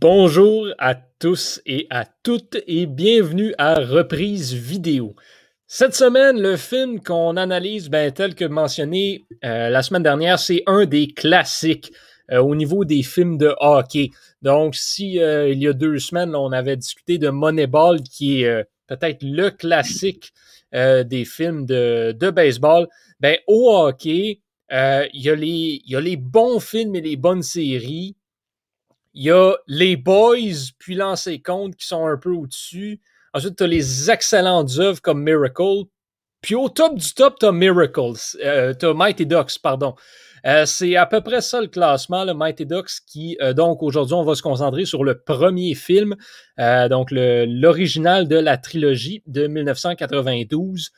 Bonjour à tous et à toutes et bienvenue à Reprise vidéo. Cette semaine, le film qu'on analyse, ben, tel que mentionné euh, la semaine dernière, c'est un des classiques euh, au niveau des films de hockey. Donc, si euh, il y a deux semaines, on avait discuté de Moneyball, qui est peut-être le classique des films de, baseball, ben, au hockey, il y, il y a les bons films et les bonnes séries il y a les Boys, puis Lancer Compte qui sont un peu au-dessus. Ensuite, tu as les excellentes œuvres comme Miracle. Puis au top du top, tu as Miracles. Euh, tu as Mighty Ducks, pardon. Euh, c'est à peu près ça le classement, le Mighty Ducks, qui, euh, donc aujourd'hui, on va se concentrer sur le premier film, euh, donc l'original de la trilogie de 1992.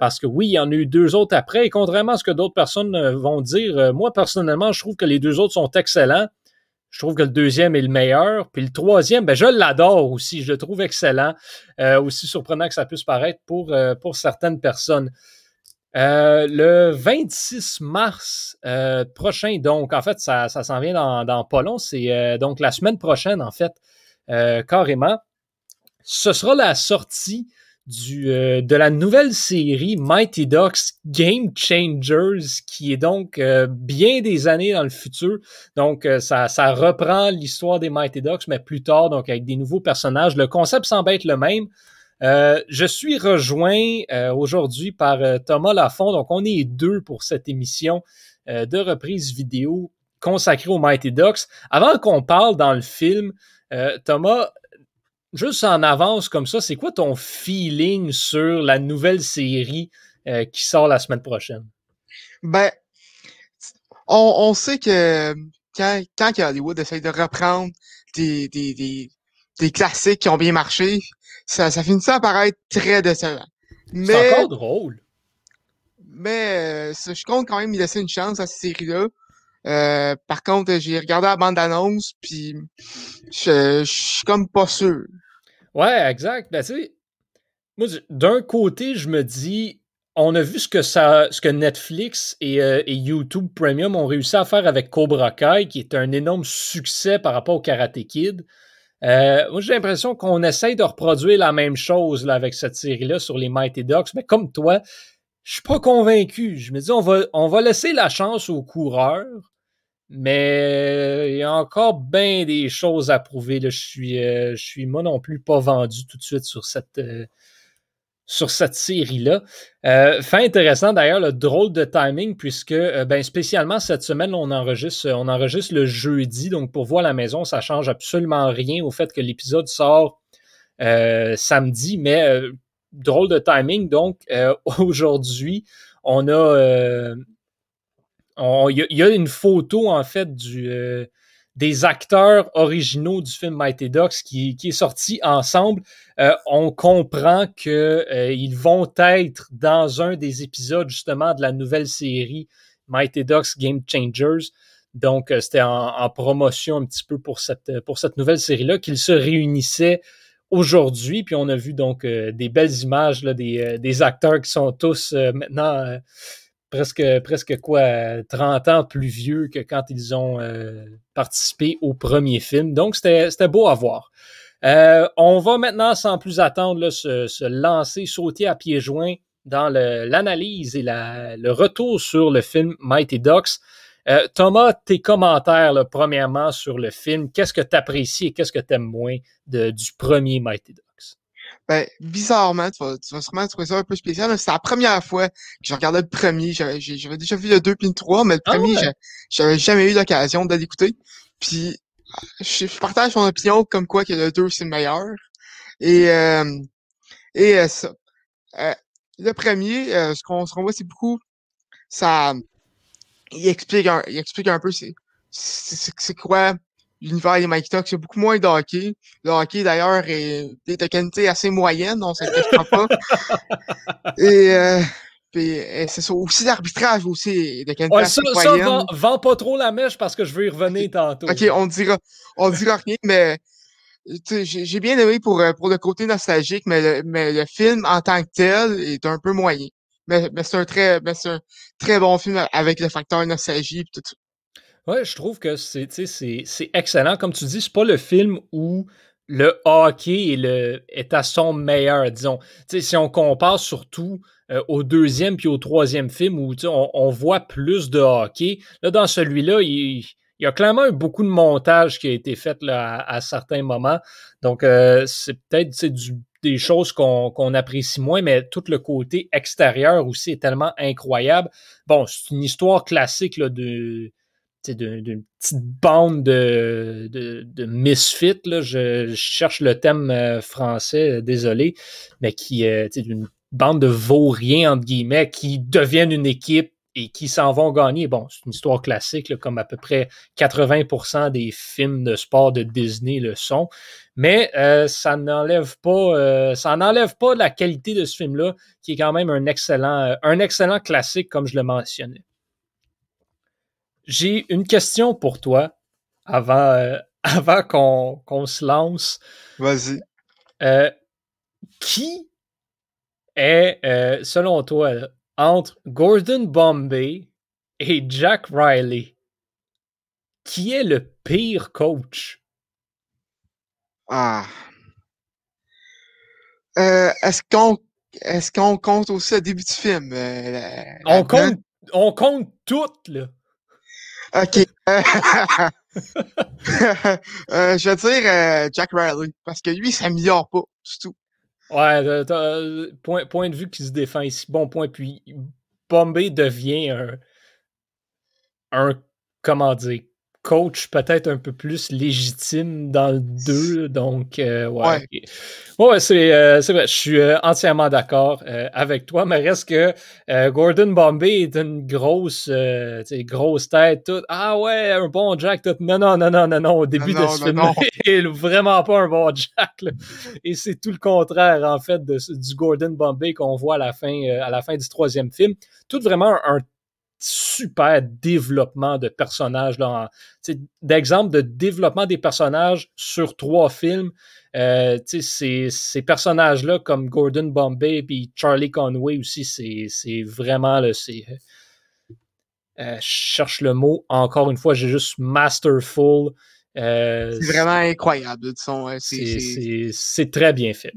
parce que oui, il y en a eu deux autres après, et contrairement à ce que d'autres personnes vont dire, moi personnellement, je trouve que les deux autres sont excellents. Je trouve que le deuxième est le meilleur. Puis le troisième, ben, je l'adore aussi. Je le trouve excellent. Euh, aussi surprenant que ça puisse paraître pour, euh, pour certaines personnes. Euh, le 26 mars prochain, donc, en fait, ça, ça s'en vient dans, dans pas long. C'est donc la semaine prochaine, en fait, carrément. Ce sera la sortie euh, de la nouvelle série Mighty Ducks Game Changers, qui est donc euh, bien des années dans le futur. Donc, euh, ça, ça reprend l'histoire des Mighty Ducks, mais plus tard, donc avec des nouveaux personnages. Le concept semble être le même. je suis rejoint aujourd'hui par Thomas Lafont. Donc, on est deux pour cette émission de reprise vidéo consacrée aux Mighty Ducks. Avant qu'on parle dans le film, Thomas, juste en avance comme ça, c'est quoi ton feeling sur la nouvelle série euh, qui sort la semaine prochaine? Ben, on, sait que quand, quand Hollywood essaye de reprendre des, des, des, des, classiques qui ont bien marché, ça, ça finit ça à paraître très décevant. C'est encore drôle. Mais euh, je compte quand même y laisser une chance à cette série-là. Euh, par contre, j'ai regardé la bande d'annonce, puis je, je suis comme pas sûr. Ouais, exact. Ben, tu sais, moi, d'un côté, je me dis, on a vu ce que, ça, ce que Netflix et, euh, et, YouTube Premium ont réussi à faire avec Cobra Kai, qui est un énorme succès par rapport au Karate Kid. Euh, moi, j'ai l'impression qu'on essaye de reproduire la même chose là, avec cette série-là sur les Mighty Ducks, mais comme toi, je suis pas convaincu. Je me dis, on va, on va laisser la chance aux coureurs. Mais il y a encore bien des choses à prouver. Là. Je, suis, euh, je suis moi non plus pas vendu tout de suite sur cette, euh, cette série-là. Euh, fin intéressant d'ailleurs, le drôle de timing, puisque ben, spécialement cette semaine, on enregistre, on enregistre le jeudi. Donc pour voir la maison, ça change absolument rien au fait que l'épisode sort samedi. Mais drôle de timing. Donc aujourd'hui, on a il y, a une photo, en fait, du, euh, des acteurs originaux du film Mighty Ducks qui, qui est sorti ensemble. Euh, on comprend qu'ils euh, vont être dans un des épisodes, justement, de la nouvelle série Mighty Ducks Game Changers. Donc, c'était en, promotion un petit peu pour cette, pour cette nouvelle série-là qu'ils se réunissaient aujourd'hui. Puis on a vu donc des belles images là, des, des acteurs qui sont tous maintenant presque, presque quoi, 30 ans plus vieux que quand ils ont euh, participé au premier film. Donc, c'était beau à voir. Euh, on va maintenant, sans plus attendre, se, lancer, sauter à pieds joints dans l'analyse et le retour sur le film Mighty Ducks. Euh, Thomas, tes commentaires, premièrement, sur le film, qu'est-ce que tu apprécies et qu'est-ce que tu aimes moins du premier Mighty Ducks? Ben, bizarrement, tu vas, tu vas sûrement trouver ça un peu spécial. C'est la première fois que je regardais le premier. J'avais déjà vu le 2 puis le 3, mais le ah premier, j'avais jamais eu l'occasion de l'écouter. Puis, je, partage son opinion comme quoi que le 2, c'est le meilleur. Et, euh, et euh, ça. Euh, le premier, ce qu'on se voit, c'est beaucoup... Ça... Il explique un, il explique un peu c'est c'est quoi l'univers des Mike Talks, il y a beaucoup moins de hockey. Le hockey, d'ailleurs, est, de qualité assez moyenne, on ne se pas. et, euh, c'est aussi l'arbitrage aussi de qualité assez moyenne. Ça, vend, pas trop la mèche parce que je veux y revenir tantôt. OK, on dira, on dira rien, mais j'ai bien aimé pour, pour le côté nostalgique, mais le, mais le film en tant que tel est un peu moyen. Mais, mais c'est un très, mais c'est un très bon film avec le facteur nostalgie et tout ça. Ouais, je trouve que c'est excellent. Comme tu dis, c'est pas le film où le hockey est, le, est à son meilleur, disons. si on compare surtout euh, au deuxième puis au troisième film où on, on, voit plus de hockey, là, dans celui-là, il, y a clairement eu beaucoup de montage qui a été fait là, à, certains moments. Donc, euh, c'est peut-être des choses qu'on apprécie moins, mais tout le côté extérieur aussi est tellement incroyable. Bon, c'est une histoire classique là, de d'une petite bande de, de, de misfits. Là. Je, cherche le thème euh, français, euh, désolé, mais qui est d'une bande de vauriens, entre guillemets, qui deviennent une équipe et qui s'en vont gagner. Bon, c'est une histoire classique, comme à peu près 80% des films de sport de Disney le sont. Mais euh, ça n'enlève pas, ça n'enlève pas la qualité de ce film-là, qui est quand même un excellent, un excellent classique, comme je le mentionnais. J'ai une question pour toi avant, euh, avant qu'on se lance. Vas-y. Euh, qui est, euh, selon toi, entre Gordon Bombay et Jack Riley, qui est le pire coach? Ah. est-ce qu'on qu'on compte aussi le début du film? on, compte, on compte tout, là. OK. euh, je vais dire euh, Jack Riley, parce que lui, il s'améliore pas du tout. Ouais, euh, point, point de vue qui se défend ici. Bon point. Puis Bombay devient un, un comment dire, coach peut-être un peu plus légitime dans le 2. Donc, euh, ouais. Ouais, euh, c'est vrai. Je suis euh, entièrement d'accord avec toi. Mais reste que Gordon Bombay est une grosse, grosse tête. Tout. Ah ouais, un bon Jack. Tout. Non, non, non, non, non, non. Au début de ce film, il est vraiment pas un bon Jack. Et c'est tout le contraire, en fait, de, du Gordon Bombay qu'on voit à la, fin, à la fin du troisième film. Tout vraiment un super développement de personnages. D'exemple de développement des personnages sur trois films. Euh, ces, ces personnages-là, comme Gordon Bombay et Charlie Conway aussi, c'est vraiment le. Euh, je cherche le mot. Encore une fois, j'ai juste masterful. Euh, c'est vraiment incroyable. C'est très bien fait.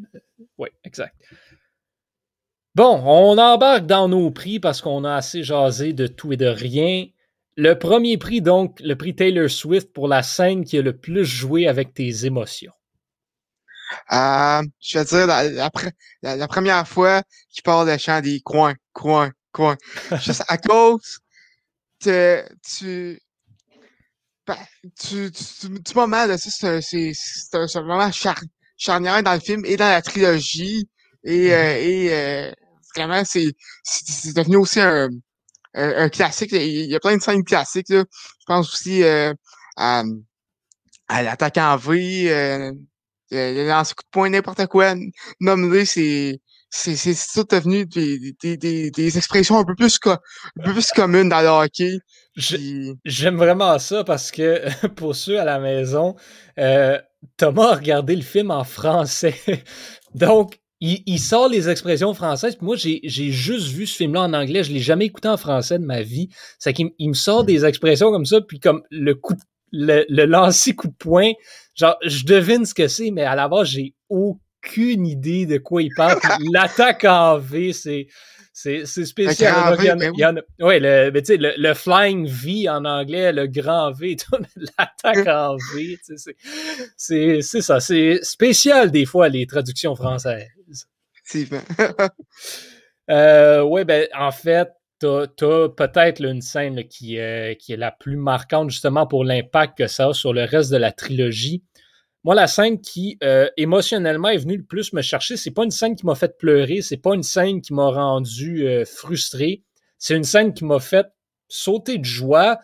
Oui, exact. Bon, on embarque dans nos prix parce qu'on a assez jasé de tout et de rien. Le premier prix, donc, le prix Taylor Swift pour la scène qui a le plus joué avec tes émotions. Euh, je veux dire, la, première fois qu'il parle de chant des coins, coins, coins. Juste à cause que tu, tu, tu, tu, mal de ça, c'est un moment charnière dans le film et dans la trilogie. Et, euh, et euh, vraiment, c'est, devenu aussi un, un, classique. Il y a plein de scènes classiques. Là. Je pense aussi euh, à, à l'attaque en V, euh, le lancer coup de poing, n'importe quoi. Nommer, c'est c'est c'est tout devenu des, des, des, des, expressions un peu plus un peu plus communes dans le hockey. J'aime vraiment ça parce que pour ceux à la maison, euh, Thomas a regardé le film en français. Donc, il, sort les expressions françaises. moi, j'ai juste vu ce film-là en anglais. Je l'ai jamais écouté en français de ma vie. C'est qu'il il me sort des expressions comme ça, puis comme le coup le, le lancer coup de poing. Genre, je devine ce que c'est, mais à la base, j'ai aucune idée de quoi il parle. L'attaque en V, c'est c'est, spécial. Il y en, ouais, le, mais le, le, flying V en anglais, le grand V, l'attaque en V, c'est, ça. C'est spécial des fois les traductions françaises. Euh, ouais, ben en fait, t'as, as, peut-être une scène qui, euh, qui est la plus marquante justement pour l'impact que ça a sur le reste de la trilogie. Moi, la scène qui euh, émotionnellement est venue le plus me chercher, c'est pas une scène qui m'a fait pleurer, c'est pas une scène qui m'a rendu euh, frustré, c'est une scène qui m'a fait sauter de joie,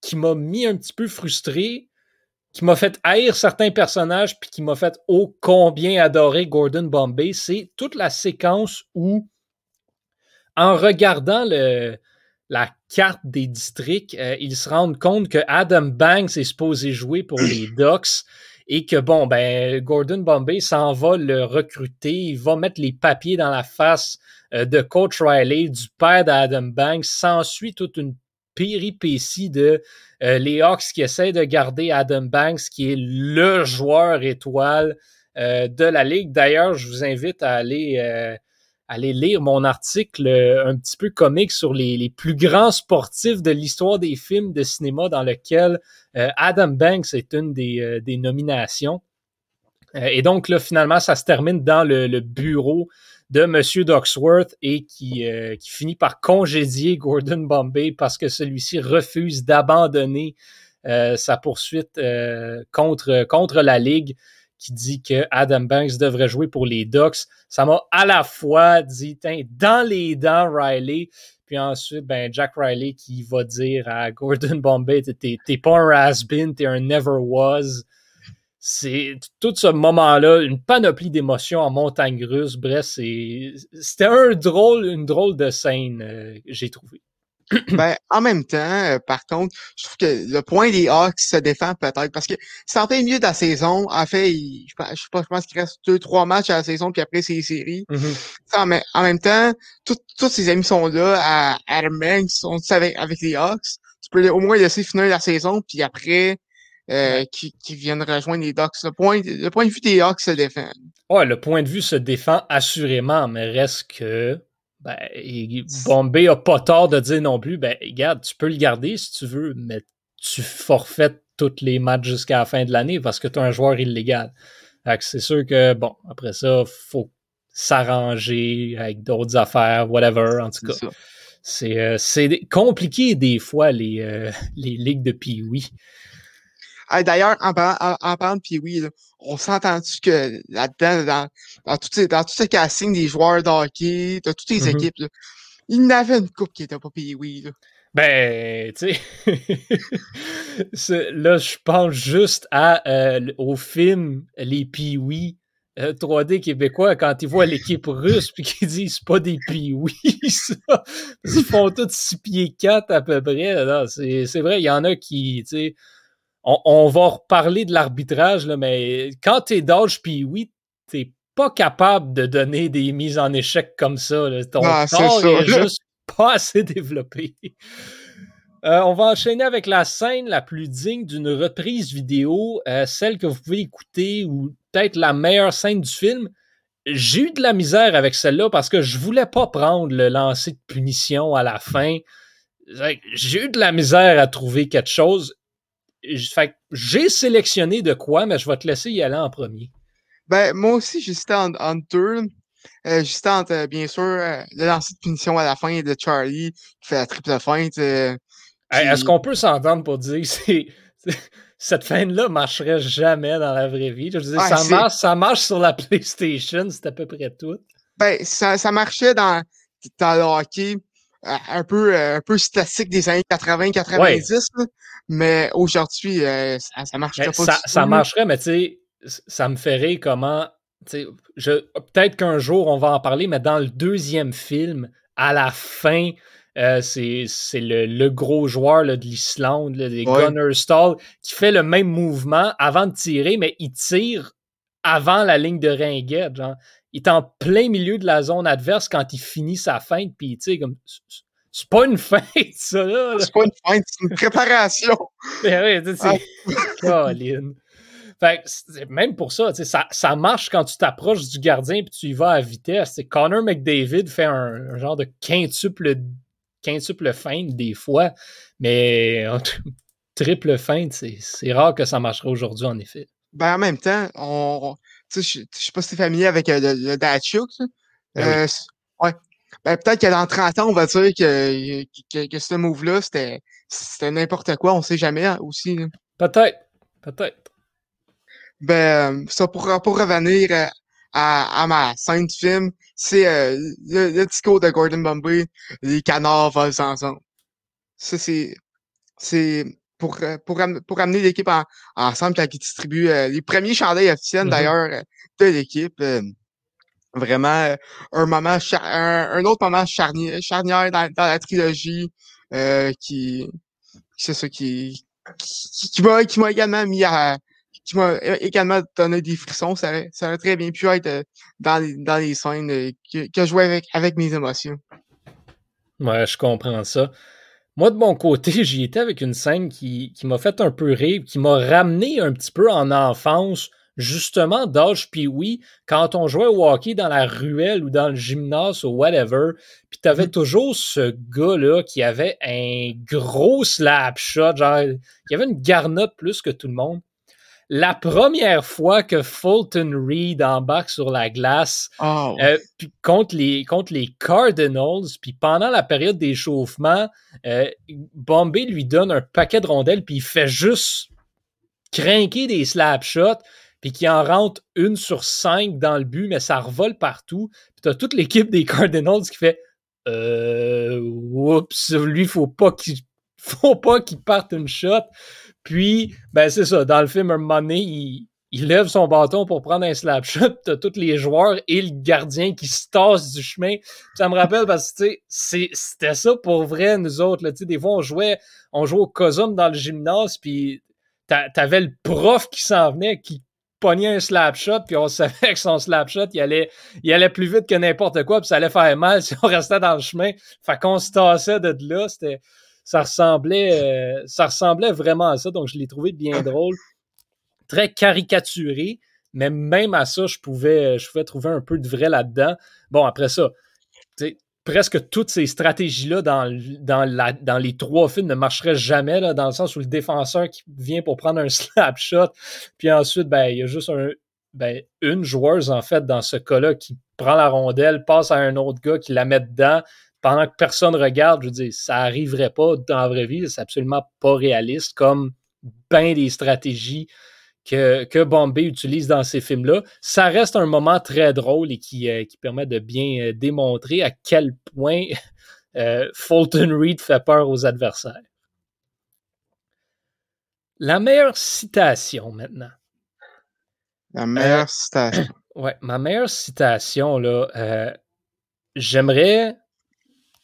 qui m'a mis un petit peu frustré, qui m'a fait haïr certains personnages, puis qui m'a fait ô combien adorer Gordon Bombay. C'est toute la séquence où, en regardant le, la carte des districts, euh, ils se rendent compte que Adam Banks est supposé jouer pour les Ducks et que bon, ben, Gordon Bombay s'en va le recruter, il va mettre les papiers dans la face euh, de Coach Riley, du père d'Adam Banks, s'ensuit toute une péripéties de les Hawks qui essaient de garder Adam Banks, qui est le joueur étoile de la Ligue. D'ailleurs, je vous invite à aller aller lire mon article un petit peu comique sur les, plus grands sportifs de l'histoire des films de cinéma dans lequel Adam Banks est une des, des nominations. et donc là, finalement, ça se termine dans le bureau de M. Ducksworth et qui, euh, qui finit par congédier Gordon Bombay parce que celui-ci refuse d'abandonner euh, sa poursuite euh, contre, contre la Ligue qui dit que Adam Banks devrait jouer pour les Ducks. Ça m'a à la fois dit, dans les dents, Riley. Puis ensuite, ben, Jack Riley qui va dire à Gordon Bombay, t'es pas un has-been, t'es un never was c'est tout ce moment-là, une panoplie d'émotions en montagne russe. Bref, c'était un drôle, une drôle de scène, euh, j'ai trouvé. Ben, en même temps, euh, par contre, je trouve que le point des Hawks se défend peut-être parce que en fait mieux de la saison. En fait, je, je, je pense qu'il reste deux, trois matchs à la saison, puis après, c'est les séries. Mm-hmm. en, même temps, tous ses amis sont là à Adam sont avec, avec les Hawks. Tu peux au moins laisser finir la saison, puis après, euh, qui, qui, viennent rejoindre les Ducks. Le point, le point de vue des Hawks se défend. Ouais, le point de vue se défend assurément, mais reste que ben, Bombay a pas tort de dire non plus, ben, regarde, tu peux le garder si tu veux, mais tu forfaites tous les matchs jusqu'à la fin de l'année parce que tu es un joueur illégal. C'est sûr que, bon, après ça, faut s'arranger avec d'autres affaires, whatever, en tout cas. C'est euh, compliqué des fois, les, euh, les ligues de Pee-Wee. D'ailleurs, en, parlant, de Pee-Wee, on s'entend-tu que là-dedans, dans, dans, tout, dans tout ce casting des joueurs de hockey, de toutes les mm-hmm. équipes, il y avait une coupe qui était pas Pee-Wee. Ben, tu sais, là, je pense juste à, euh, au film Les Pee-Wee 3D euh, québécois quand ils voient l'équipe russe puis qu'ils disent pas des pee ça. Ils font tous 6 pieds 4 à peu près. C'est vrai, il y en a qui, tu sais, on, va reparler de l'arbitrage, mais quand t'es d'âge puis oui, t'es pas capable de donner des mises en échec comme ça. Ton ah, corps est, juste pas assez développé. Euh, on va enchaîner avec la scène la plus digne d'une reprise vidéo, euh, celle que vous pouvez écouter ou peut-être la meilleure scène du film. J'ai eu de la misère avec celle-là parce que je voulais pas prendre le lancer de punition à la fin. J'ai eu de la misère à trouver quelque chose j'ai sélectionné de quoi, mais je vais te laisser y aller en premier. Ben, moi aussi, j'hésitais entre, en deux. Euh, j'hésitais entre, euh, bien sûr, euh, le lancer de punition à la fin de Charlie qui fait la triple feinte. Euh, est-ce qu'on peut s'entendre pour dire que cette fin-là marcherait jamais dans la vraie vie? Je veux dire, ça, marche, ça marche sur la PlayStation, c'est à peu près tout. Ben, ça, ça marchait dans, dans le hockey un peu, un peu statique des années 80-90. Mais aujourd'hui, euh, ça, marcherait pas. Ça, ça marcherait, mais tu sais, ça me ferait comment. Peut-être qu'un jour, on va en parler, mais dans le deuxième film, à la fin, euh, c'est le, le, gros joueur là, de l'Islande, des Gunner Stall, qui fait le même mouvement avant de tirer, mais il tire avant la ligne de ringuette. Genre. Il est en plein milieu de la zone adverse quand il finit sa feinte, puis tu sais, comme c'est pas une feinte, ça, là. C'est pas une feinte, c'est une préparation. Ben oui, c'est. Caroline. Fait même pour ça, ça, ça marche quand tu t'approches du gardien et tu y vas à vitesse. Connor McDavid fait un, genre de quintuple, quintuple feinte des fois, mais triple feinte, c'est rare que ça marcherait aujourd'hui, en effet. Ben, en même temps, on, je sais pas si t'es familier avec euh, le, le. Ben euh, ouais. Ben, peut-être que dans 30 ans, on va dire que, que, que ce move-là, c'était, c'était n'importe quoi, on sait jamais hein, aussi. Peut-être. Peut-être. Ben, ça pour, pour revenir euh, à, à ma scène du film, c'est euh, le, le, discours de Gordon Bombay, les canards volent ensemble. Ça, c'est, c'est pour, euh, pour, pour amener l'équipe ensemble quand ils distribuent les premiers chandails officiels, mm-hmm. d'ailleurs, de l'équipe vraiment euh, un moment un, autre moment charnière, charnière dans, la trilogie euh, qui c'est ça qui qui, m'a qui m'a également mis à qui m'a également donné des frissons. Ça ça aurait très bien pu être euh, dans les dans les scènes que, que je jouais avec avec mes émotions. Ouais je comprends ça. Moi, de mon côté, j'y étais avec une scène qui, qui m'a fait un peu rire, qui m'a ramené un petit peu en enfance, justement d'âge puis oui, quand on jouait au hockey dans la ruelle ou dans le gymnase ou whatever, puis t'avais mm. toujours ce gars-là qui avait un gros slap shot, genre, qui avait une garnotte plus que tout le monde la première fois que Fulton Reed embarque sur la glace oh. euh, contre, les, contre les Cardinals, puis pendant la période d'échauffement, euh, Bombay lui donne un paquet de rondelles, puis il fait juste craquer des slap shots, puis qui en rentre une sur cinq dans le but, mais ça revole partout. Puis t'as toute l'équipe des Cardinals qui fait euh, oups, lui, faut pas qu'il faut pas qu'il parte une shot. Puis, ben c'est ça, dans le film, un moment donné, il, il lève son bâton pour prendre un slap shot, t'as tous les joueurs et le gardien qui se tassent du chemin. ça me rappelle parce que, tu c'était ça pour vrai, nous autres, là, tu des fois, on jouait, on jouait au COSUM dans le gymnase, puis t'avais le prof qui s'en venait, qui pognait un slap shot, puis on savait que son slap shot, il allait, il allait plus vite que n'importe quoi, puis ça allait faire mal si on restait dans le chemin. Fait qu'on se tassait de là, c'était ça ressemblait, euh, ça ressemblait vraiment à ça. Donc, je l'ai trouvé bien drôle, très caricaturé, mais même à ça, je pouvais, je pouvais trouver un peu de vrai là-dedans. Bon, après ça, presque toutes ces stratégies-là dans, les trois films ne marcheraient jamais, dans le sens où le défenseur qui vient pour prendre un slap shot, puis ensuite, ben, il y a juste ben, une joueuse, en fait, dans ce cas-là, qui prend la rondelle, passe à un autre gars qui la met dedans, pendant que personne regarde, je veux dire, ça n'arriverait pas dans la vraie vie, c'est absolument pas réaliste, comme bien des stratégies que, que Bombay utilise dans ces films-là. Ça reste un moment très drôle et qui, euh, qui permet de bien euh, démontrer à quel point euh, Fulton Reed fait peur aux adversaires. La meilleure citation maintenant. La meilleure citation. Ouais, ma meilleure citation, là, j'aimerais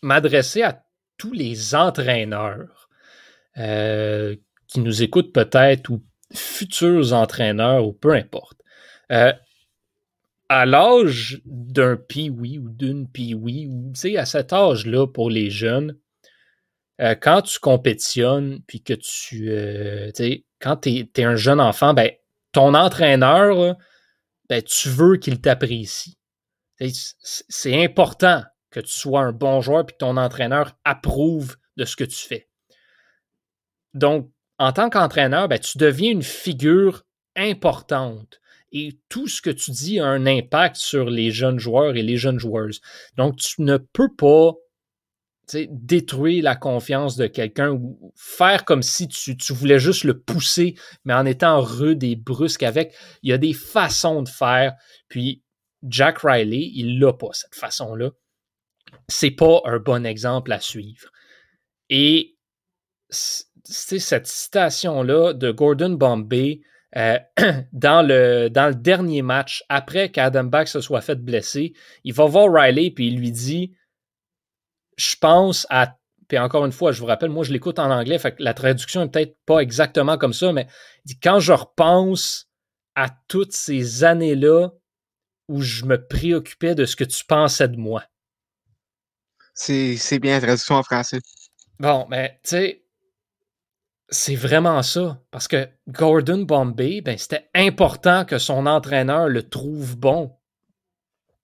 m'adresser à tous les entraîneurs qui nous écoutent peut-être ou futurs entraîneurs ou peu importe. Euh, à l'âge d'un pee-wee ou d'une pee-wee, ou à cet âge-là pour les jeunes, euh, quand tu compétitionnes, puis que tu, sais, quand tu es, un jeune enfant, ben, ton entraîneur, ben, tu veux qu'il t'apprécie. C'est important que tu sois un bon joueur puis que ton entraîneur approuve de ce que tu fais. Donc, en tant qu'entraîneur, ben, tu deviens une figure importante et tout ce que tu dis a un impact sur les jeunes joueurs et les jeunes joueuses. Donc, tu ne peux pas détruire la confiance de quelqu'un ou faire comme si tu, voulais juste le pousser, mais en étant rude et brusque avec. Il y a des façons de faire. Puis, Jack Riley, il n'a pas cette façon-là c'est pas un bon exemple à suivre. Et cette citation-là de Gordon Bombay euh, dans, le, dans le dernier match, après qu'Adam Back se soit fait blesser, il va voir Riley puis il lui dit Je pense à. Puis encore une fois, je vous rappelle, moi je l'écoute en anglais, fait que la traduction n'est peut-être pas exactement comme ça, mais il dit Quand je repense à toutes ces années-là où je me préoccupais de ce que tu pensais de moi. C'est bien la traduction en français. Bon, mais tu sais, c'est vraiment ça. Parce que Gordon Bombay, ben, c'était important que son entraîneur le trouve bon.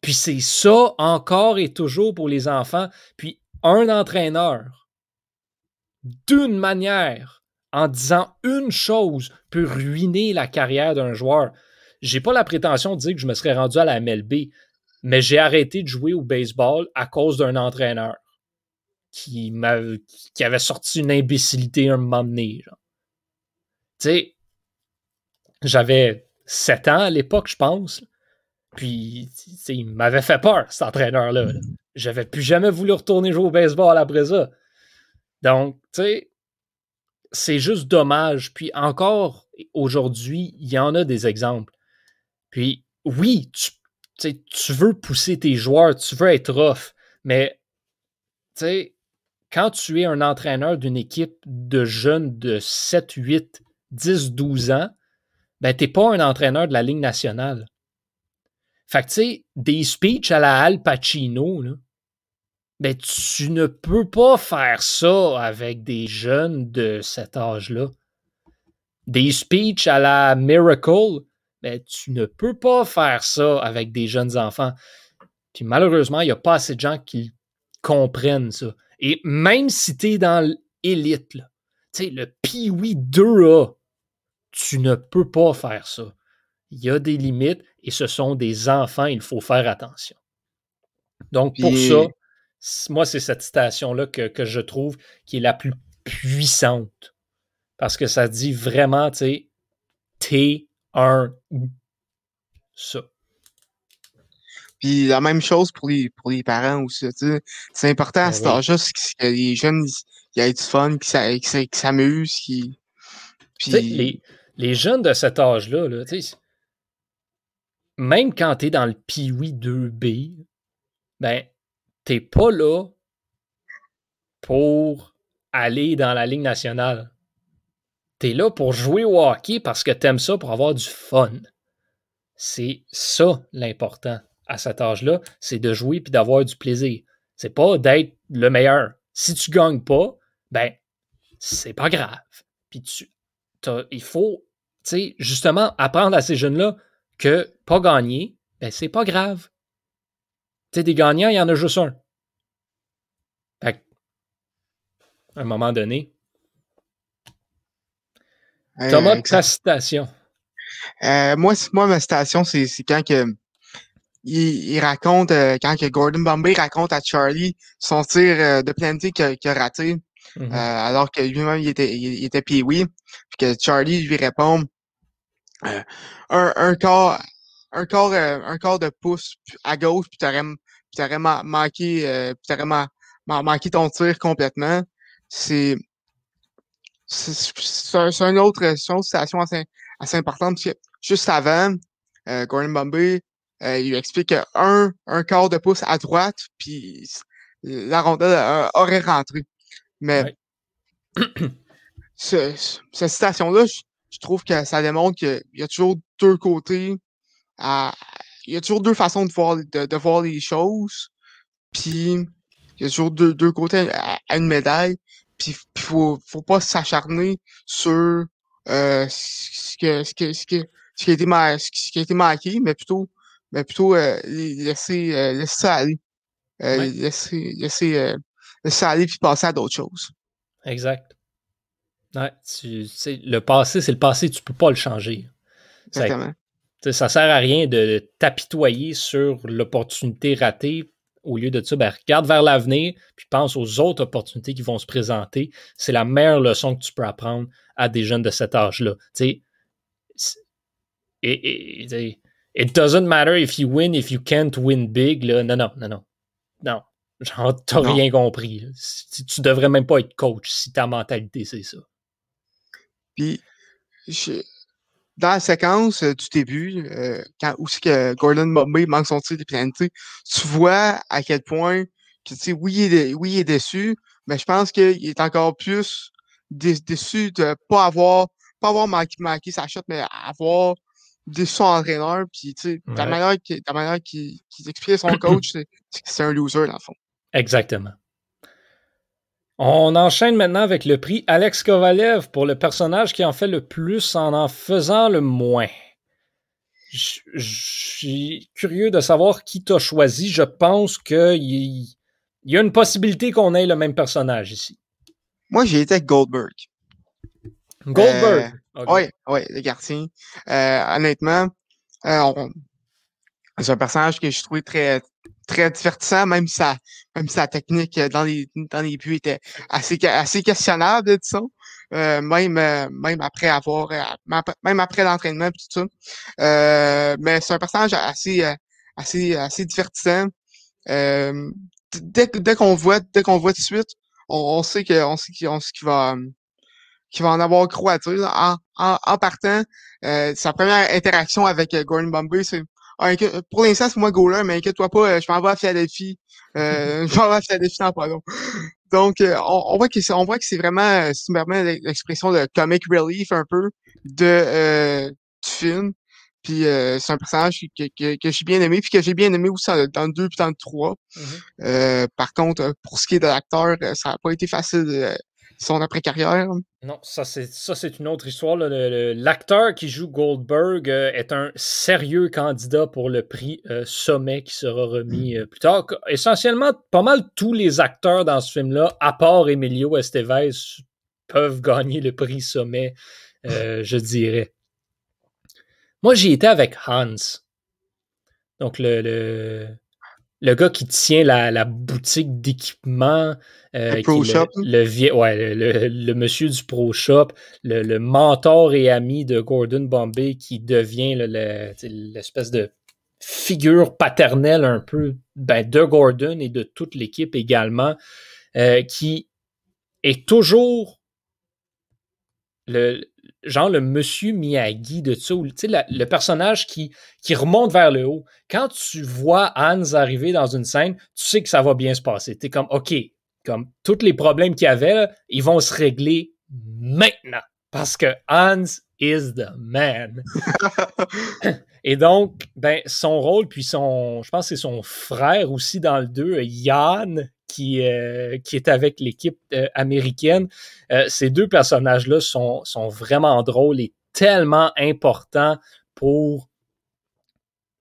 Puis c'est ça encore et toujours pour les enfants. Puis un entraîneur, d'une manière, en disant une chose, peut ruiner la carrière d'un joueur. J'ai pas la prétention de dire que je me serais rendu à la MLB mais j'ai arrêté de jouer au baseball à cause d'un entraîneur qui, qui avait sorti une imbécilité un moment donné. Tu sais, j'avais 7 ans à l'époque, je pense. Puis, il m'avait fait peur, cet entraîneur-là. J'avais plus jamais voulu retourner jouer au baseball après ça. Donc, tu sais, c'est juste dommage. Puis encore aujourd'hui, il y en a des exemples. Puis oui, tu tu veux pousser tes joueurs, tu veux être off, mais quand tu es un entraîneur d'une équipe de jeunes de 7, 8, 10, 12 ans, ben, tu n'es pas un entraîneur de la Ligue nationale. Fait que, tu sais, des speeches à la Al Pacino, ben tu ne peux pas faire ça avec des jeunes de cet âge-là. Des speeches à la Miracle, ben tu ne peux pas faire ça avec des jeunes enfants. Puis malheureusement, il n'y a pas assez de gens qui comprennent ça. Et même si tu es dans l'élite, le Pee-Wee 2A, tu ne peux pas faire ça. Il y a des limites et ce sont des enfants, il faut faire attention. Donc, pour ça, moi, c'est cette citation-là que, que, je trouve qui est la plus puissante. Parce que ça dit vraiment, tu sais, T, 1, ça. Puis la même chose pour les, pour les parents aussi. C'est important à ben cet âge-là que les jeunes ils aient du fun, qu'ils s'amusent. Puis... Les, les jeunes de cet âge-là, là, même quand tu es dans le Piwi 2B, ben, t'es pas là pour aller dans la Ligue nationale. Tu es là pour jouer au hockey parce que tu aimes ça pour avoir du fun. C'est ça l'important à cet âge-là, c'est de jouer puis d'avoir du plaisir. C'est pas d'être le meilleur. Si tu gagnes pas, ben c'est pas grave. Puis tu, il faut, tu sais, justement apprendre à ces jeunes-là que pas gagner, ben c'est pas grave. Tu sais, des gagnants, il y en a juste un. Fait à un moment donné. Thomas, ta citation. Euh, moi, moi, ma citation, c'est quand que il, raconte, euh, quand que Gordon Bombay raconte à Charlie son tir euh, de planté qu'il a, raté, mm-hmm. alors que lui-même, il était, il, était puis que Charlie lui répond un, un quart, un quart, un quart de pouce à gauche, puis t'aurais, t'aurais manqué, t'aurais manqué ton tir complètement. C'est, c'est une autre, situation assez, assez importante, parce que juste avant, Gordon Bombay euh, il lui explique un, un quart de pouce à droite, puis la rondelle euh, aurait rentré. Mais cette citation-là, je, trouve que ça démontre qu'il y a toujours deux côtés. À, il y a toujours deux façons de voir, de, voir les choses. Puis il y a toujours deux, deux côtés à, une médaille. Puis il faut, faut pas s'acharner sur euh, ce, que, ce, que, ce, que, ce, qui a été ce qui a été manqué, mais plutôt mais plutôt euh, laisser, euh, laisser ça aller. Euh, laisser, laisser, laisser aller puis passer à d'autres choses. Exact. Ouais, tu, le passé, c'est le passé, tu peux pas le changer. Exactement. Ça, ça sert à rien de t'apitoyer sur l'opportunité ratée. Au lieu de ça, ben, regarde vers l'avenir, puis pense aux autres opportunités qui vont se présenter. C'est la meilleure leçon que tu peux apprendre à des jeunes de cet âge-là. Et, et, et It doesn't matter if you win, if you can't win big. Là. Non, non, non, non. Non. Genre, t'as rien compris. Tu, devrais même pas être coach si ta mentalité, c'est ça. Puis, dans la séquence euh, du début, euh, quand où c'est que Gordon Bombay manque son tir de pénalité, tu vois à quel point que, tu sais, oui, il est, oui, il est déçu, mais je pense qu'il est encore plus déçu de pas avoir, pas avoir manqué, manqué sa shot, mais avoir de son entraîneur, puis tu sais, la manière qu'il qu explique son coach, c'est c'est un loser dans le fond. Exactement. On enchaîne maintenant avec le prix Alex Kovalev pour le personnage qui en fait le plus en en faisant le moins. Je suis curieux de savoir qui t'a choisi. Je pense qu'il y, y a une possibilité qu'on ait le même personnage ici. Moi, j'ai été avec Goldberg? Goldberg. Oui, oui, le Garcia. Euh, honnêtement, euh, c'est un personnage que je trouvais très très divertissant, même sa même sa technique dans les dans les buts était assez assez questionnable, disons. Euh, même même après avoir même après l'entraînement tout ça. Euh, mais c'est un personnage assez assez assez divertissant. Euh, dès dès qu'on voit dès qu'on voit tout de suite, on, sait que on sait qu'il va qui va en avoir gros à dire. En, en, partant, euh, sa première interaction avec euh, Gordon Bombay, c'est ah, pour l'instant, c'est moi goaler, mais inquiète-toi pas, euh, je m'en vais à Philadelphie. Euh, je m'en vais à Philadelphie dans pas long. Donc, on, on, voit que c'est, on voit que c'est vraiment, c'est vraiment l'expression de comic relief un peu de du film. Puis euh, c'est un personnage que, que, que j'ai bien aimé, puis que j'ai bien aimé aussi dans le 2 puis dans le 3. Mm-hmm. par contre, pour ce qui est de l'acteur, ça n'a pas été facile son après-carrière. Non, ça c'est une autre histoire. L'acteur qui joue Goldberg euh, est un sérieux candidat pour le prix euh, Sommet qui sera remis euh, plus tard. Essentiellement, pas mal tous les acteurs dans ce film-là, à part Emilio Estevez, peuvent gagner le prix Sommet, je dirais. Moi, j'y étais avec Hans. Donc, le, le gars qui tient la, boutique d'équipement. Euh, le Pro Shop. Le, ouais, le, monsieur du Pro Shop, le, mentor et ami de Gordon Bombay qui devient l'espèce de figure paternelle un peu ben, de Gordon et de toute l'équipe également, euh, qui est toujours le, genre le monsieur Miyagi de ça, sais le personnage qui, qui remonte vers le haut. Quand tu vois Hans arriver dans une scène, tu sais que ça va bien se passer. Tu es comme, OK, comme tous les problèmes qu'il y avait, ils vont se régler maintenant. Parce que Hans is the man. Et donc, ben, son rôle, puis son, je pense que c'est son frère aussi dans le 2, Yann, qui, euh, qui est avec l'équipe euh, américaine. Euh, ces deux personnages-là sont, sont vraiment drôles et tellement importants pour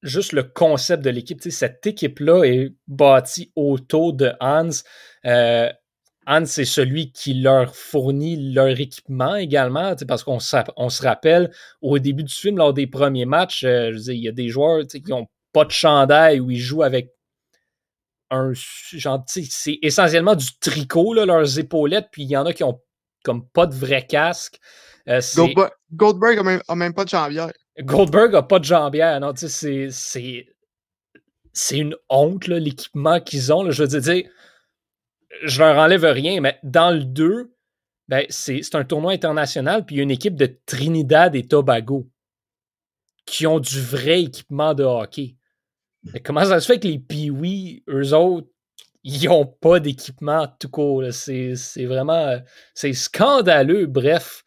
juste le concept de l'équipe. cette équipe-là est bâtie autour de Hans. Hans, c'est celui qui leur fournit leur équipement également, parce qu'on on se rappelle, au début du film, lors des premiers matchs, il y a des joueurs qui n'ont pas de chandail ou ils jouent avec un genre, c'est essentiellement du tricot, là, leurs épaulettes, puis il y en a qui ont comme pas de vrai casque. Euh, Goldberg, a même, pas de jambière. Goldberg a pas de jambière, non, c'est, c'est, une honte, l'équipement qu'ils ont. je veux dire, je leur enlève rien, mais dans le 2, ben, c'est, c'est un tournoi international, puis il y a une équipe de Trinidad et Tobago qui ont du vrai équipement de hockey comment ça se fait que les Pee-Wee, eux autres, ils n'ont pas d'équipement tout court? C'est vraiment c'est scandaleux, bref.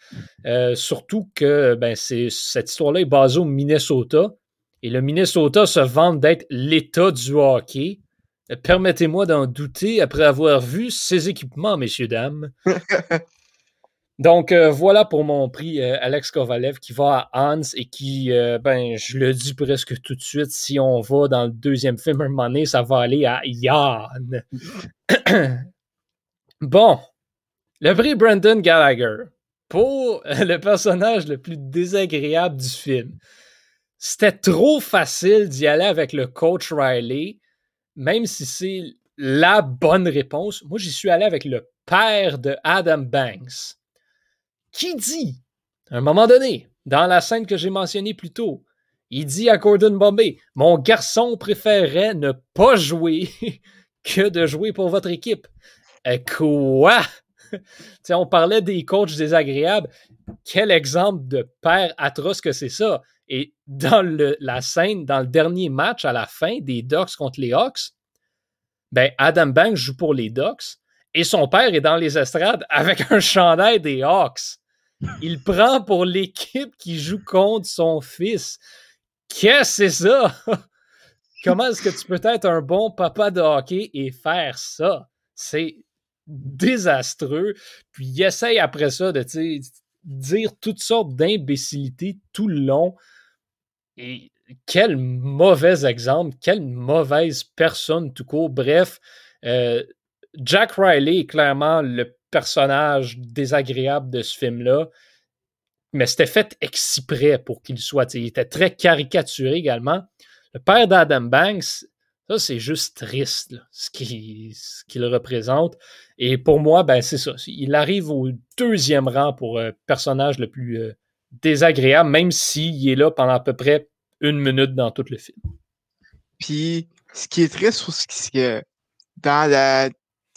Euh, surtout que ben, cette histoire-là est basée au Minnesota. Et le Minnesota se vante d'être l'État du hockey. Permettez-moi d'en douter après avoir vu ces équipements, messieurs, dames. Donc euh, voilà pour mon prix euh, Alex Kovalev qui va à Hans et qui, euh, ben, je le dis presque tout de suite, si on va dans le deuxième film un ça va aller à Yann. bon, le prix Brandon Gallagher pour le personnage le plus désagréable du film. C'était trop facile d'y aller avec le coach Riley, même si c'est la bonne réponse. Moi, j'y suis allé avec le père de Adam Banks qui dit, à un moment donné, dans la scène que j'ai mentionnée plus tôt, il dit à Gordon Bombay Mon garçon préférerait ne pas jouer que de jouer pour votre équipe. Euh, quoi? On parlait des coachs désagréables. Quel exemple de père atroce que c'est ça. Et dans la scène, dans le dernier match à la fin des Ducks contre les Hawks, ben Adam Banks joue pour les Ducks et son père est dans les estrades avec un chandail des Hawks il prend pour l'équipe qui joue contre son fils. Qu'est-ce que c'est ça? Comment est-ce que tu peux être un bon papa de hockey et faire ça? C'est désastreux. Puis il essaye après ça de dire toutes sortes d'imbécilités tout le long. Et quel mauvais exemple, quelle mauvaise personne tout court. Bref, euh, Jack Riley est clairement le personnage désagréable de ce film-là. Mais c'était fait exprès pour qu'il soit. Il était très caricaturé également. Le père d'Adam Banks, ça, c'est juste triste, ce qu'il représente. Et pour moi, ben, c'est ça. Il arrive au deuxième rang pour euh, personnage le plus euh, désagréable, même s'il est là pendant à peu près une minute dans tout le film. Puis, ce qui est triste, c'est que dans la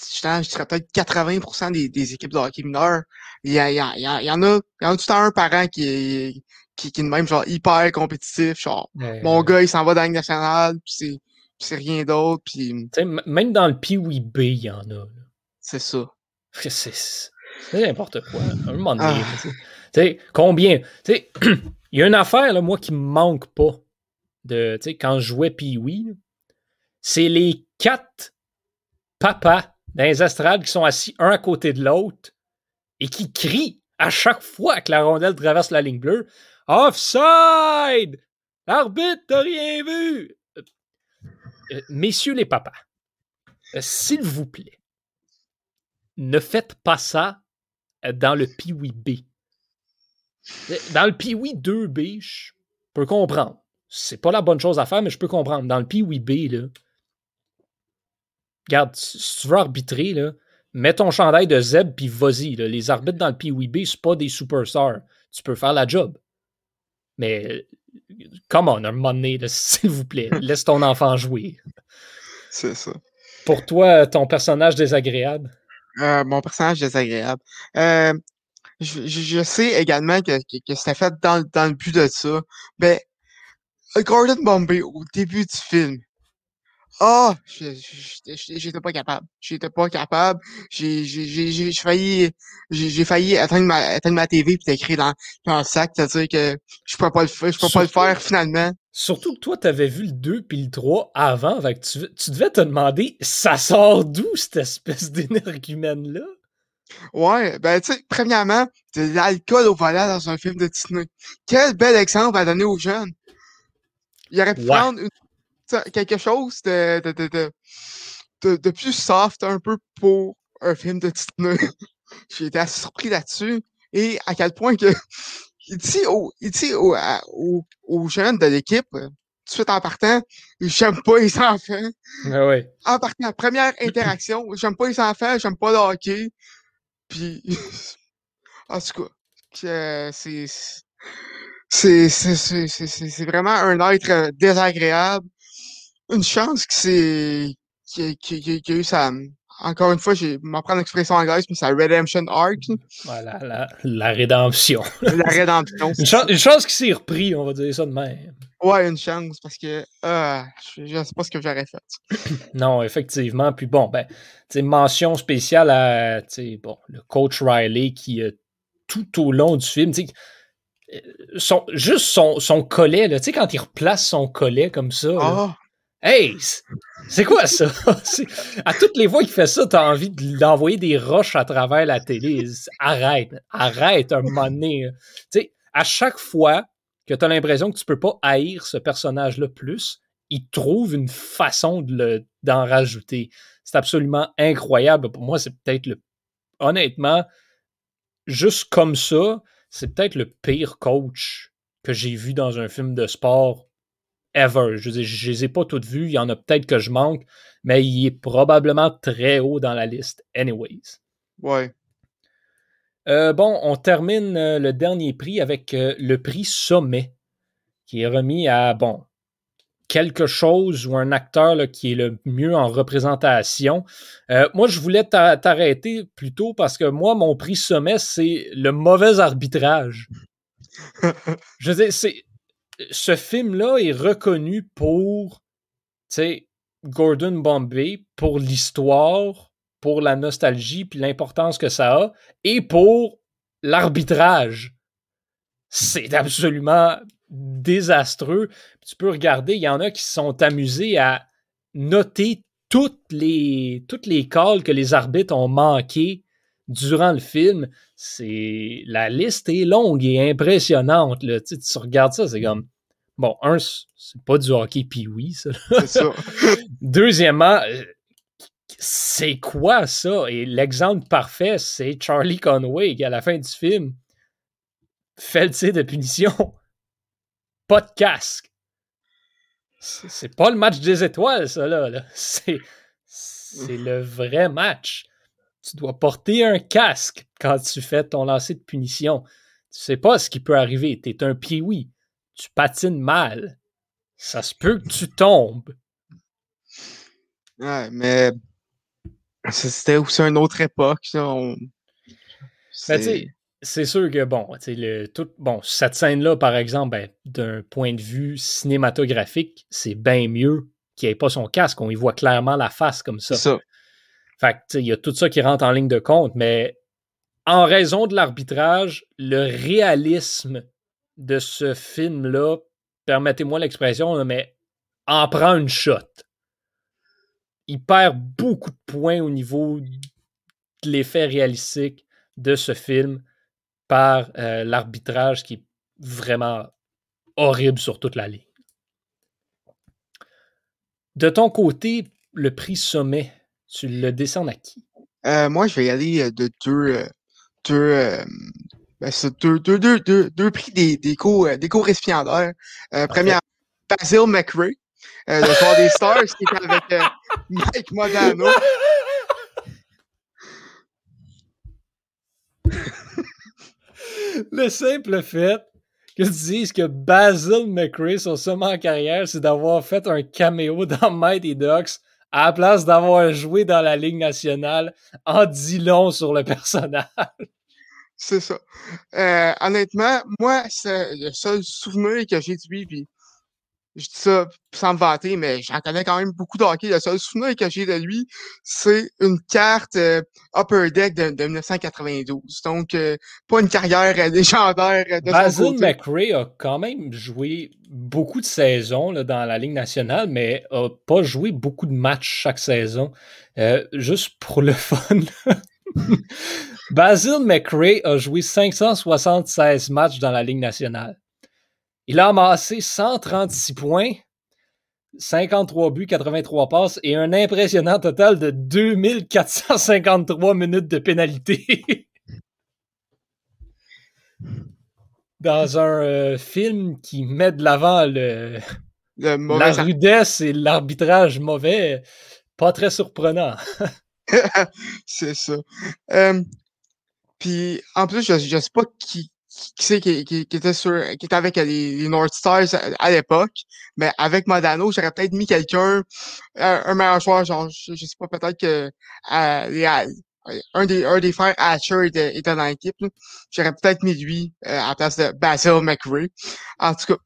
je dirais peut-être 80% des, des, équipes de hockey mineur, il y, a, il, y a, il y, en a, il y en a tout le temps un parent qui est, qui, qui est même genre hyper compétitif, genre mon gars il s'en va dans la nationale, puis c'est rien d'autre, puis même dans le Pee-Wee B, il y en a. C'est ça. C'est n'importe quoi. Un moment donné, ah. combien, Il y a une affaire, là, moi, qui me manque pas de, quand je jouais Pee-Wee. C'est les quatre papas dans les astrales qui sont assis un à côté de l'autre et qui crient à chaque fois que la rondelle traverse la ligne bleue Offside L'arbitre, t'as rien vu euh, Messieurs les papas, euh, s'il vous plaît, ne faites pas ça euh, dans le Piwi B. Dans le Piwi 2B, je peux comprendre. C'est pas la bonne chose à faire, mais je peux comprendre. Dans le Piwi B, là, regarde, si tu veux arbitrer, là, mets ton chandail de Zeb puis vas-y. Les arbitres dans le Piwi B, c'est pas des superstars. Tu peux faire la job. Mais, come on, un moment donné, s'il vous plaît, laisse ton enfant jouer. C'est ça. Pour toi, ton personnage désagréable? Euh, mon personnage désagréable. Euh, je, sais également que, que, c'était fait dans, dans, le but de ça. Ben, Gordon Bombay, au début du film, ah, j'étais pas capable. J'étais pas capable. J'ai j'ai failli j'ai failli atteindre ma atteindre ma TV puis t'écrit dans, dans le sac, c'est-à-dire que je peux pas le faire, je peux pas le faire finalement. Surtout que toi, t'avais vu le 2 puis le 3 avant, fait tu, tu devais te demander ça sort d'où cette espèce d'énergumène-là? Ouais, ben tu sais, premièrement, de l'alcool au volant dans un film de Disney. Quel bel exemple à donner aux jeunes. Il aurait pu prendre une quelque chose de, de, de, de, de plus soft un peu pour un film de Disney. J'ai été assez surpris là-dessus. Et à quel point que il dit aux, il dit aux, aux, jeunes de l'équipe, tout de suite en partant, j'aime pas les enfants. Ah ouais. En partant, première interaction, j'aime pas les enfants, j'aime pas le hockey. Puis, en tout cas, c'est, c'est, c'est, c'est vraiment un être désagréable une chance que c'est qu'il y, a eu ça. Encore une fois, je m'apprends l'expression anglaise, mais c'est la Redemption Arc. Voilà, la, la rédemption. la rédemption. une, chance, une chance qu'il s'est repris, on va dire ça de même. Ouais, une chance, parce que euh, je ne sais pas ce que j'aurais fait. non, effectivement. Puis bon, ben, mention spéciale à bon, le coach Riley qui, tout au long du film, euh, son, juste son, son collet, là, quand il replace son collet comme ça. Ah! Hey, c'est quoi ça? à toutes les fois qu'il fait ça, t'as envie d'envoyer des roches à travers la télé. Arrête, arrête un moment donné. Tu sais, à chaque fois que t'as l'impression que tu peux pas haïr ce personnage-là plus, il trouve une façon de d'en rajouter. C'est absolument incroyable. Pour moi, c'est peut-être le. Honnêtement, juste comme ça, c'est peut-être le pire coach que j'ai vu dans un film de sport ever. Je je les ai pas toutes vues. Il y en a peut-être que je manque, mais il est probablement très haut dans la liste, anyways. Ouais. Euh, bon, on termine euh, le dernier prix avec euh, le prix Sommet, qui est remis à, bon, quelque chose ou un acteur qui est le mieux en représentation. moi, je voulais t'arrêter plutôt parce que moi, mon prix Sommet, c'est le mauvais arbitrage. je veux dire, c'est ce film-là est reconnu pour, Gordon Bombay, pour l'histoire, pour la nostalgie, puis l'importance que ça a, et pour l'arbitrage. C'est absolument désastreux. Tu peux regarder, il y en a qui se sont amusés à noter toutes les, toutes les calls que les arbitres ont manquées durant le film. C'est la liste est longue et impressionnante. Là. Tu, tu regardes ça, c'est comme Bon, un, c'est pas du hockey puis oui, ça. C'est ça. Deuxièmement, euh, c'est quoi ça? Et l'exemple parfait, c'est Charlie Conway qui, à la fin du film, fait le tir de punition. Pas de casque. C'est pas le match des étoiles, ça, là. C'est, c'est le vrai match. Tu dois porter un casque quand tu fais ton lancer de punition. Tu sais pas ce qui peut arriver. T'es un pioui tu patines mal, ça se peut que tu tombes. Ouais, mais c'était aussi une autre époque. C'est sûr que, bon, le, tout, bon cette scène-là, par exemple, ben, d'un point de vue cinématographique, c'est bien mieux qu'il ait pas son casque. On y voit clairement la face comme ça. ça. Fait il y a tout ça qui rentre en ligne de compte, mais en raison de l'arbitrage, le réalisme de ce film-là, permettez-moi l'expression, mais en prend une shot. Il perd beaucoup de points au niveau de l'effet réalistique de ce film par euh, l'arbitrage qui est vraiment horrible sur toute la ligne. De ton côté, le prix sommet, tu le descends à qui? Euh, moi, je vais y aller euh, de deux, deux, ben, deux, deux, deux, deux, deux, prix des, des co, des première, Basil McRae, le soir des Stars, qui est avec Mike Modano. le simple fait que tu dises que Basil McRae, son sommet en carrière, c'est d'avoir fait un caméo dans Mighty Ducks à la place d'avoir joué dans la Ligue nationale en dit long sur le personnage. C'est ça. Euh, honnêtement, moi, c'est le seul souvenir que j'ai de lui, puis je dis ça sans me vanter, mais j'en connais quand même beaucoup de hockey. Le seul souvenir que j'ai de lui, c'est une carte euh, Upper Deck de, 1992. Donc, euh, pas une carrière euh, légendaire de Basil son McRae a quand même joué beaucoup de saisons là, dans la Ligue nationale, mais a pas joué beaucoup de matchs chaque saison. juste pour le fun. Basil McRae a joué 576 matchs dans la Ligue nationale. Il a amassé 136 points, 53 buts, 83 passes et un impressionnant total de 2453 minutes de pénalité. Dans un euh, film qui met de l'avant le, la rudesse et l'arbitrage mauvais, pas très surprenant. C'est ça. Euh, puis en plus, je, je sais pas qui, qui c'est qui, qui, était sur qui était avec les, North Stars à, l'époque. Mais avec Modano j'aurais peut-être mis quelqu'un un, meilleur joueur genre je, sais pas peut-être que un des un des frères Hatcher était, était dans l'équipe j'aurais peut-être mis lui euh, à la place de Basil McRae. En tout cas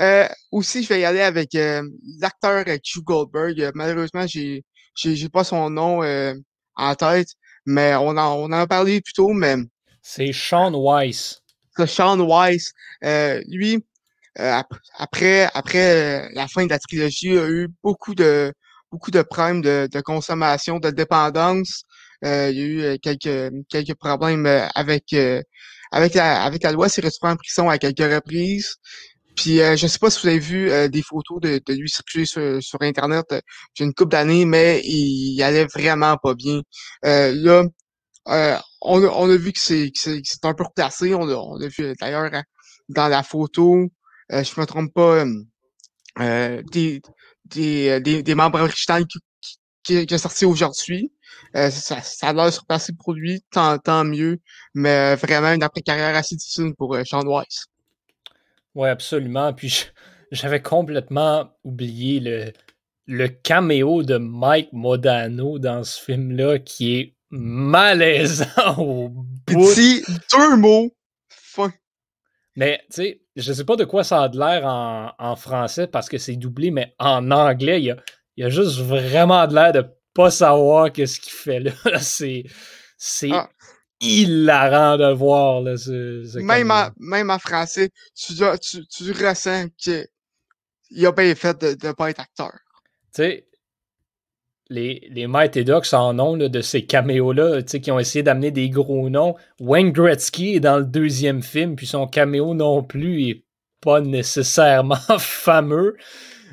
euh, aussi je vais y aller avec euh, l'acteur Q Goldberg. Malheureusement j'ai j'ai pas son nom en tête mais on en on en a parlé plus tôt mais c'est Sean Weiss Sean Weiss, euh, lui, euh, après, après euh, la fin de la trilogie, il a eu beaucoup de beaucoup de problèmes de, consommation, de dépendance. il y a eu quelques quelques problèmes avec avec la avec la loi, s'est retrouvé en prison à quelques reprises. Puis je ne sais pas si vous avez vu des photos de, lui circuler sur, sur Internet j'ai une couple d'années, mais il, il, allait vraiment pas bien. là, euh, on, a, vu que c'est un peu replacé. On a, vu d'ailleurs hein, dans la photo, euh, je me trompe pas, euh, des, membres originaux qui, qui, qui, sorti aujourd'hui. ça, a l'air surpassé pour lui, tant, tant mieux. Mais vraiment une après-carrière assez difficile pour Sean Weiss. Oui, absolument. Puis j'avais complètement oublié le, le caméo de Mike Modano dans ce film-là qui est malaisant au bout. Petit deux mots. Fin. Mais, tu sais, je sais pas de quoi ça a de l'air en, français parce que c'est doublé, mais en anglais, il y a, juste vraiment de l'air de pas savoir qu'est-ce qu'il fait là. c'est c'est ah. hilarant de voir. Là, ce, même, en, même en français, tu, tu, tu ressens qu'il a bien fait de ne pas être acteur. Tu sais, les, les Mighty Ducks en ont de ces caméos-là, qui ont essayé d'amener des gros noms. Wayne Gretzky est dans le deuxième film, puis son caméo non plus est pas nécessairement fameux.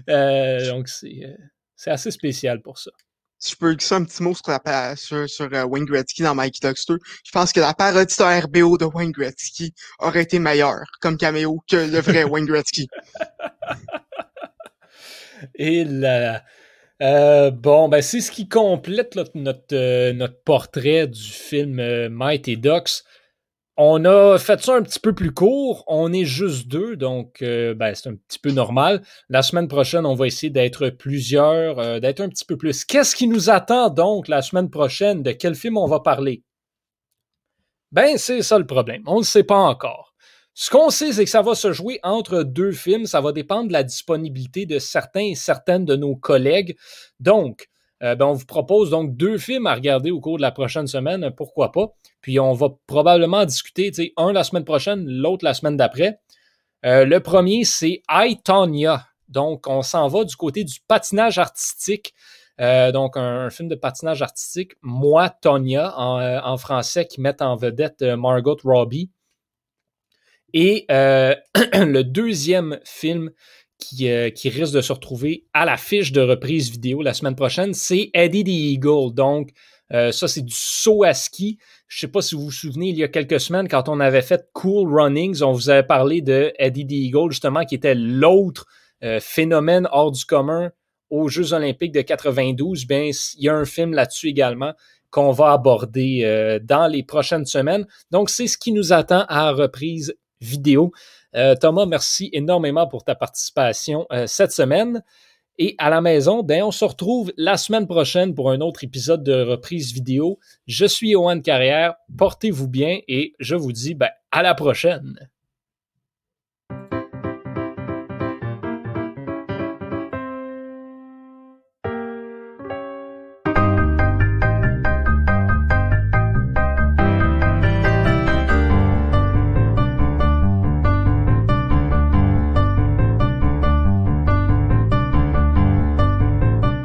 Euh, donc euh, c'est assez spécial pour ça. Si je peux dire un petit mot sur, sur, sur euh, Wayne Gretzky dans Mighty Ducks 2, je pense que la parodie de RBO de Wayne Gretzky aurait été meilleure comme caméo que le vrai Wayne Gretzky. Et là, euh, bon, ben c'est ce qui complète notre, euh, notre portrait du film euh, Mighty Ducks. On a fait ça un petit peu plus court. On est juste deux, donc ben, c'est un petit peu normal. La semaine prochaine, on va essayer d'être plusieurs, d'être un petit peu plus. Qu'est-ce qui nous attend donc la semaine prochaine? De quel film on va parler? Ben, c'est ça le problème. On ne sait pas encore. Ce qu'on sait, c'est que ça va se jouer entre deux films. Ça va dépendre de la disponibilité de certains et certaines de nos collègues. Donc, euh, ben, on vous propose donc deux films à regarder au cours de la prochaine semaine. Pourquoi pas? Puis on va probablement discuter, un la semaine prochaine, l'autre la semaine d'après. le premier, c'est I, Tonya. Donc, on s'en va du côté du patinage artistique. donc, un, film de patinage artistique, Moi, Tonya, en, français, qui met en vedette Margot Robbie. Et le deuxième film euh, qui, risque de se retrouver à la fiche de reprise vidéo la semaine prochaine, c'est Eddie the Eagle. Donc, euh, ça, c'est du saut à ski. Je ne sais pas si vous vous souvenez, il y a quelques semaines, quand on avait fait Cool Runnings, on vous avait parlé de Eddie the Eagle, justement, qui était l'autre euh, phénomène hors du commun aux Jeux olympiques de 92. Bien, il y a un film là-dessus également qu'on va aborder dans les prochaines semaines. Donc, c'est ce qui nous attend à reprise vidéo. Euh, Thomas, merci énormément pour ta participation euh, cette semaine. Et à la maison, ben, on se retrouve la semaine prochaine pour un autre épisode de reprise vidéo. Je suis Owen Carrière, portez-vous bien et je vous dis ben, à la prochaine.